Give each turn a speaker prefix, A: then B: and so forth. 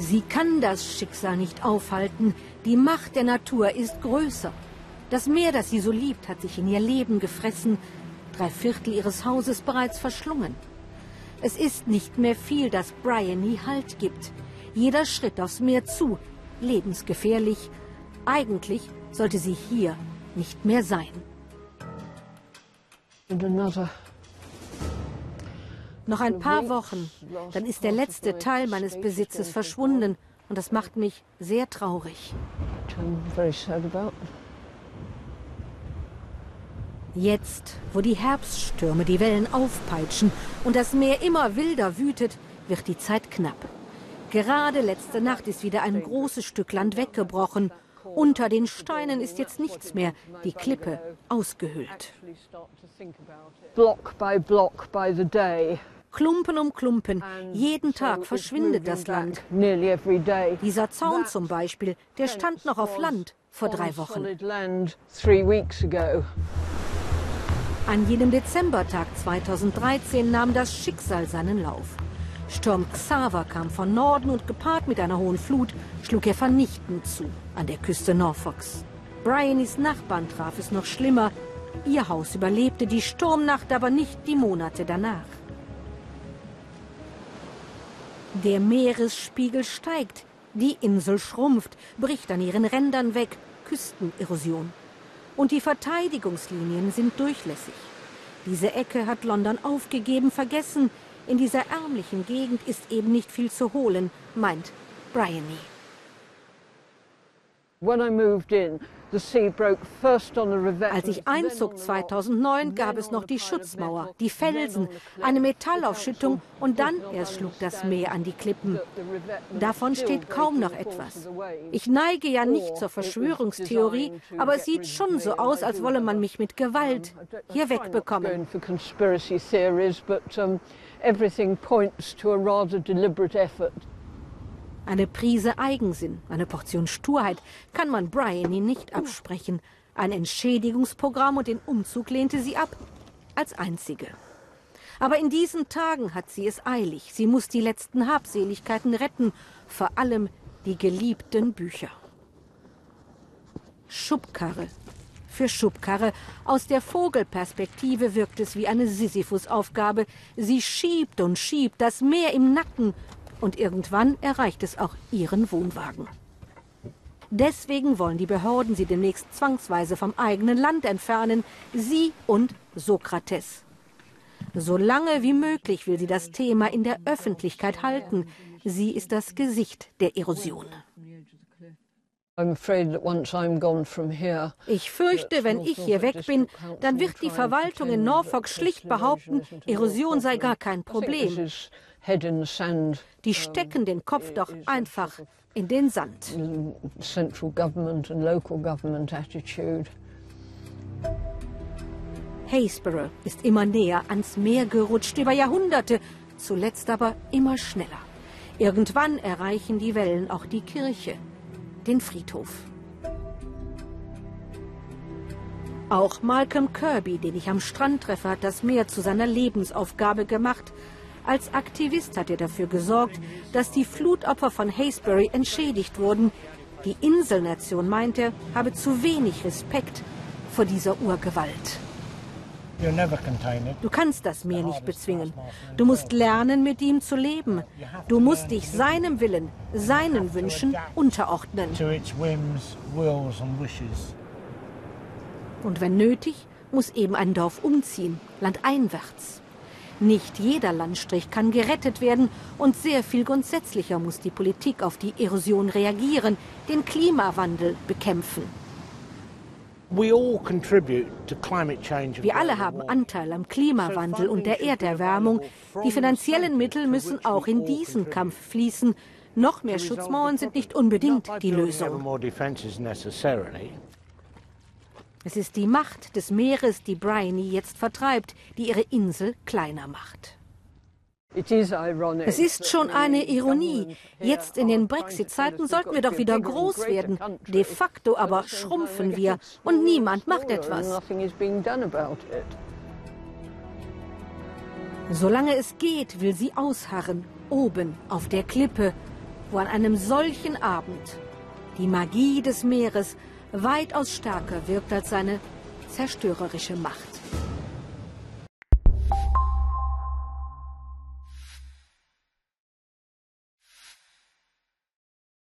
A: Sie kann das Schicksal nicht aufhalten. Die Macht der Natur ist größer. Das Meer, das sie so liebt, hat sich in ihr Leben gefressen, drei Viertel ihres Hauses bereits verschlungen. Es ist nicht mehr viel, das Bryony Halt gibt. Jeder Schritt aufs Meer zu, lebensgefährlich. Eigentlich sollte sie hier nicht mehr sein. Noch ein paar Wochen, dann ist der letzte Teil meines Besitzes verschwunden und das macht mich sehr traurig. Jetzt, wo die Herbststürme die Wellen aufpeitschen und das Meer immer wilder wütet, wird die Zeit knapp. Gerade letzte Nacht ist wieder ein großes Stück Land weggebrochen. Unter den Steinen ist jetzt nichts mehr, die Klippe ausgehöhlt. Klumpen um Klumpen, jeden Tag verschwindet das Land. Dieser Zaun zum Beispiel, der stand noch auf Land vor drei Wochen. An jenem Dezembertag 2013 nahm das Schicksal seinen Lauf. Sturm Xaver kam von Norden und gepaart mit einer hohen Flut schlug er vernichtend zu an der Küste Norfolks. Bryonys Nachbarn traf es noch schlimmer. Ihr Haus überlebte die Sturmnacht, aber nicht die Monate danach. Der Meeresspiegel steigt, die Insel schrumpft, bricht an ihren Rändern weg, Küstenerosion und die Verteidigungslinien sind durchlässig. Diese Ecke hat London aufgegeben, vergessen. In dieser ärmlichen Gegend ist eben nicht viel zu holen, meint Bryony. Als ich einzog 2009, gab es noch die Schutzmauer, die Felsen, eine Metallaufschüttung und dann erst schlug das Meer an die Klippen. Davon steht kaum noch etwas. Ich neige ja nicht zur Verschwörungstheorie, aber es sieht schon so aus, als wolle man mich mit Gewalt hier wegbekommen. Everything points to a rather deliberate effort. Eine Prise Eigensinn, eine Portion Sturheit kann man Bryony nicht absprechen. Ein Entschädigungsprogramm und den Umzug lehnte sie ab, als einzige. Aber in diesen Tagen hat sie es eilig. Sie muss die letzten Habseligkeiten retten, vor allem die geliebten Bücher. Schubkarre für Schubkarre. Aus der Vogelperspektive wirkt es wie eine Sisyphus-Aufgabe. Sie schiebt und schiebt, das Meer im Nacken und irgendwann erreicht es auch ihren Wohnwagen. Deswegen wollen die Behörden sie demnächst zwangsweise vom eigenen Land entfernen, sie und Sokrates. So lange wie möglich will sie das Thema in der Öffentlichkeit halten. Sie ist das Gesicht der Erosion. Ich fürchte, wenn ich hier weg bin, dann wird die Verwaltung in Norfolk schlicht behaupten, Erosion sei gar kein Problem. Die stecken den Kopf doch einfach in den Sand. Haysborough ist immer näher ans Meer gerutscht über Jahrhunderte, zuletzt aber immer schneller. Irgendwann erreichen die Wellen auch die Kirche, den Friedhof. Auch Malcolm Kirby, den ich am Strand treffe, hat das Meer zu seiner Lebensaufgabe gemacht – als Aktivist hat er dafür gesorgt, dass die Flutopfer von Haysbury entschädigt wurden. Die Inselnation, meint er, habe zu wenig Respekt vor dieser Urgewalt. Du kannst das Meer nicht bezwingen. Du musst lernen, mit ihm zu leben. Du musst dich seinem Willen, seinen Wünschen unterordnen. Und wenn nötig, muss eben ein Dorf umziehen, landeinwärts. Nicht jeder Landstrich kann gerettet werden und sehr viel grundsätzlicher muss die Politik auf die Erosion reagieren, den Klimawandel bekämpfen. Wir alle haben Anteil am Klimawandel und der Erderwärmung. Die finanziellen Mittel müssen auch in diesen Kampf fließen. Noch mehr Schutzmauern sind nicht unbedingt die Lösung. Es ist die Macht des Meeres, die Bryony jetzt vertreibt, die ihre Insel kleiner macht. Es ist schon eine Ironie. Jetzt in den Brexit-Zeiten sollten wir doch wieder groß werden. De facto aber schrumpfen wir und niemand macht etwas. Solange es geht, will sie ausharren, oben auf der Klippe. wo an einem solchen Abend die Magie des Meeres weitaus stärker wirkt als seine zerstörerische Macht.